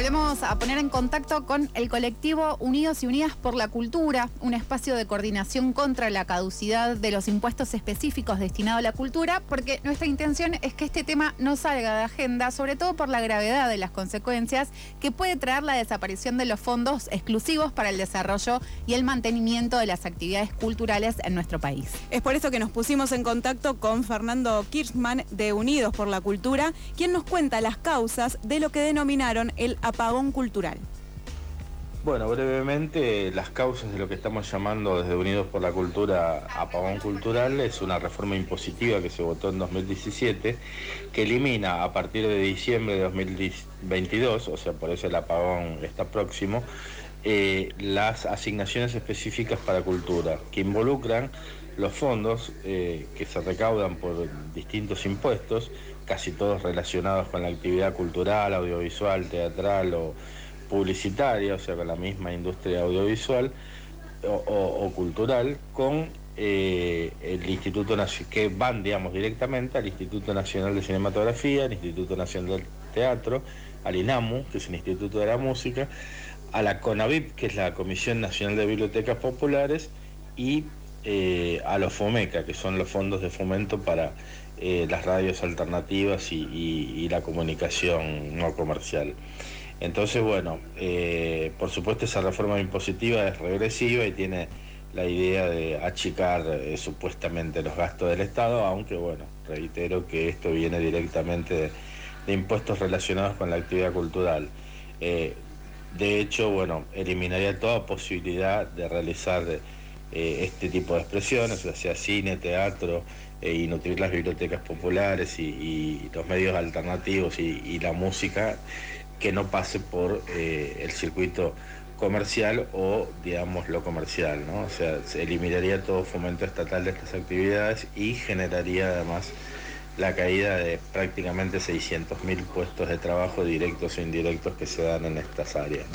volvemos a poner en contacto con el colectivo Unidos y Unidas por la Cultura, un espacio de coordinación contra la caducidad de los impuestos específicos destinados a la cultura, porque nuestra intención es que este tema no salga de agenda, sobre todo por la gravedad de las consecuencias que puede traer la desaparición de los fondos exclusivos para el desarrollo y el mantenimiento de las actividades culturales en nuestro país. Es por eso que nos pusimos en contacto con Fernando Kirchman de Unidos por la Cultura, quien nos cuenta las causas de lo que denominaron el apagón cultural? Bueno, brevemente, las causas de lo que estamos llamando desde Unidos por la Cultura apagón cultural es una reforma impositiva que se votó en 2017 que elimina a partir de diciembre de 2022, o sea, por eso el apagón está próximo, eh, las asignaciones específicas para cultura que involucran los fondos eh, que se recaudan por distintos impuestos, casi todos relacionados con la actividad cultural, audiovisual, teatral o publicitaria, o sea, con la misma industria audiovisual o, cultural, con eh, el Instituto Nacional, que van, digamos, directamente al Instituto Nacional de Cinematografía, al Instituto Nacional del Teatro, al INAMU, que es el Instituto de la Música, a la CONAVIP, que es la Comisión Nacional de Bibliotecas Populares, y eh, a los FOMECA, que son los fondos de fomento para eh, las radios alternativas y, la comunicación no comercial. Entonces, bueno, eh, por supuesto esa reforma impositiva es regresiva y tiene la idea de achicar supuestamente los gastos del Estado, aunque bueno, reitero que esto viene directamente de, impuestos relacionados con la actividad cultural. de hecho, bueno, eliminaría toda posibilidad de realizar eh, este tipo de expresiones, o sea, cine, teatro, eh, y nutrir las bibliotecas populares y, los medios alternativos y, la música que no pase por eh, el circuito comercial o, digamos, lo comercial, ¿no? O sea, se eliminaría todo fomento estatal de estas actividades y generaría además la caída de prácticamente 600.000 puestos de trabajo directos e indirectos que se dan en estas áreas.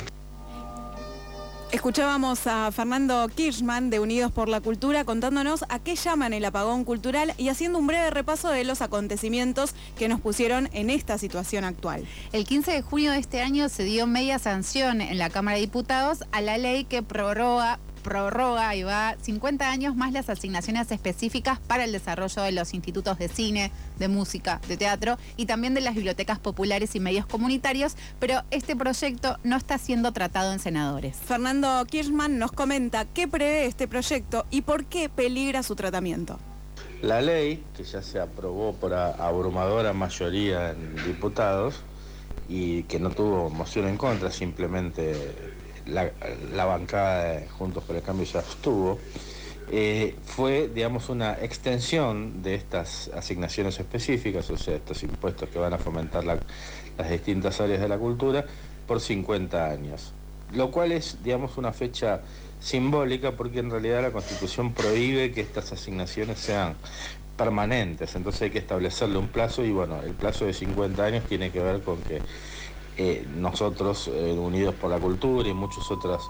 Escuchábamos a Fernando Kirchman de Unidos por la Cultura contándonos a qué llaman el apagón cultural y haciendo un breve repaso de los acontecimientos que nos pusieron en esta situación actual. El 15 de junio de este año se dio media sanción en la Cámara de Diputados a la ley que prorroga prorroga y va 50 años más las asignaciones específicas para el desarrollo de los institutos de cine, de música, de teatro y también de las bibliotecas populares y medios comunitarios, pero este proyecto no está siendo tratado en senadores. Fernando Kirchman nos comenta qué prevé este proyecto y por qué peligra su tratamiento. La ley, que ya se aprobó por abrumadora mayoría en diputados y que no tuvo moción en contra, simplemente la, bancada de Juntos por el Cambio ya estuvo, eh, fue, digamos, una extensión de estas asignaciones específicas, o sea, estos impuestos que van a fomentar las distintas áreas de la cultura, por 50 años. Lo cual es, digamos, una fecha simbólica porque en realidad la Constitución prohíbe que estas asignaciones sean permanentes, entonces hay que establecerle un plazo y bueno, el plazo de 50 años tiene que ver con que eh, nosotros, eh, Unidos por la Cultura y muchas otras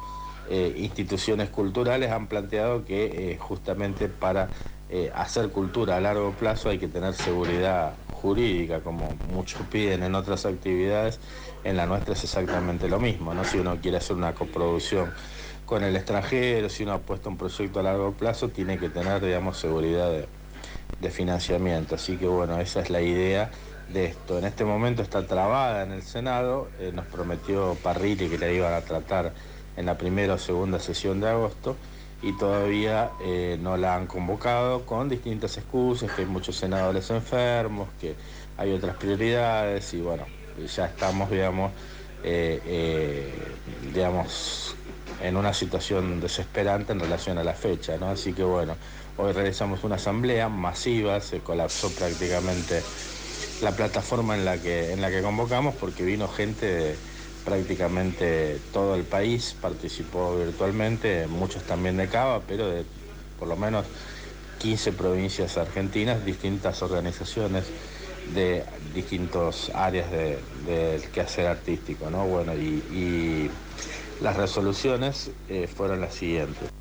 eh, instituciones culturales han planteado que justamente para hacer cultura a largo plazo hay que tener seguridad jurídica, como muchos piden en otras actividades, en la nuestra es exactamente lo mismo, ¿no? Si uno quiere hacer una coproducción con el extranjero, si uno ha puesto un proyecto a largo plazo, tiene que tener, digamos, seguridad de financiamiento. Así que bueno, esa es la idea de esto. En este momento está trabada en el Senado, eh, nos prometió Parrilli que la iban a tratar en la primera o segunda sesión de agosto y todavía eh, no la han convocado con distintas excusas, que hay muchos senadores enfermos, que hay otras prioridades y bueno, ya estamos, digamos, eh, digamos, en una situación desesperante en relación a la fecha, ¿no? Así que bueno, hoy realizamos una asamblea masiva, se colapsó prácticamente la plataforma en la que, en la que convocamos porque vino gente de prácticamente todo el país, participó virtualmente, muchos también de Cava, pero de por lo menos 15 provincias argentinas, distintas organizaciones de distintas áreas del quehacer artístico, ¿no? Bueno, y, las resoluciones eh, fueron las siguientes.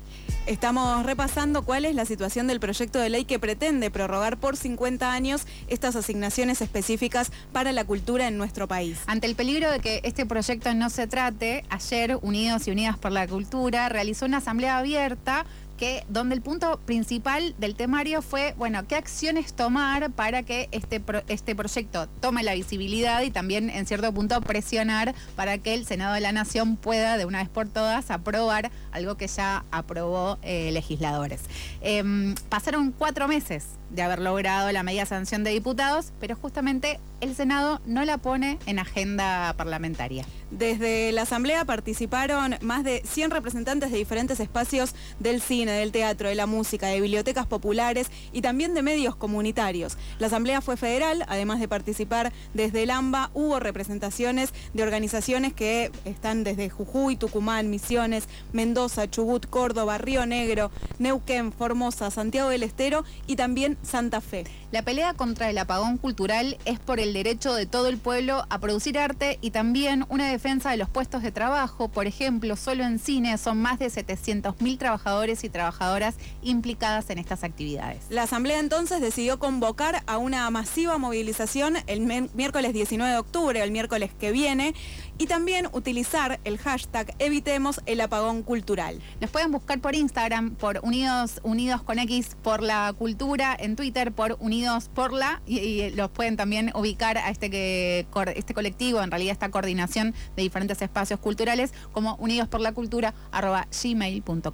Estamos repasando cuál es la situación del proyecto de ley que pretende prorrogar por 50 años estas asignaciones específicas para la cultura en nuestro país. Ante el peligro de que este proyecto no se trate, ayer Unidos y Unidas por la Cultura realizó una asamblea abierta que donde el punto principal del temario fue, bueno, qué acciones tomar para que este, este proyecto tome la visibilidad y también en cierto punto presionar para que el Senado de la Nación pueda de una vez por todas aprobar algo que ya aprobó eh, legisladores. Em, pasaron cuatro meses de haber logrado la media sanción de diputados, pero justamente el Senado no la pone en agenda parlamentaria. Desde la Asamblea participaron más de 100 representantes de diferentes espacios del cine, del teatro, de la música, de bibliotecas populares y también de medios comunitarios. La Asamblea fue federal, además de participar desde el AMBA, hubo representaciones de organizaciones que están desde Jujuy, Tucumán, Misiones, Mendoza, Chubut, Córdoba, Río Negro, Neuquén, Formosa, Santiago del Estero y también Santa Fe. La pelea contra el apagón cultural es por el derecho de todo el pueblo a producir arte y también una defensa de los puestos de trabajo. Por ejemplo, solo en cine son más de 700.000 trabajadores y trabajadoras implicadas en estas actividades. La Asamblea entonces decidió convocar a una masiva movilización el miércoles 19 de octubre, el miércoles que viene, y también utilizar el hashtag Evitemos el apagón cultural. Nos pueden buscar por Instagram, por Unidos, Unidos con X, por la cultura, en Twitter, por Unidos por la, y, los pueden también ubicar a este, que, este colectivo, en realidad esta coordinación de diferentes espacios culturales, como Unidos por la Cultura, gmail.com.